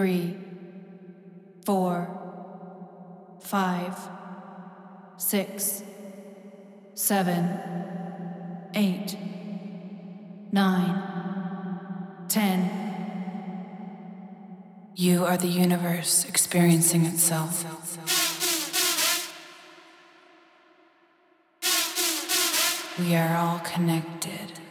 three, four, five, six, seven, eight, nine, ten. You are the universe experiencing itself. We are all connected.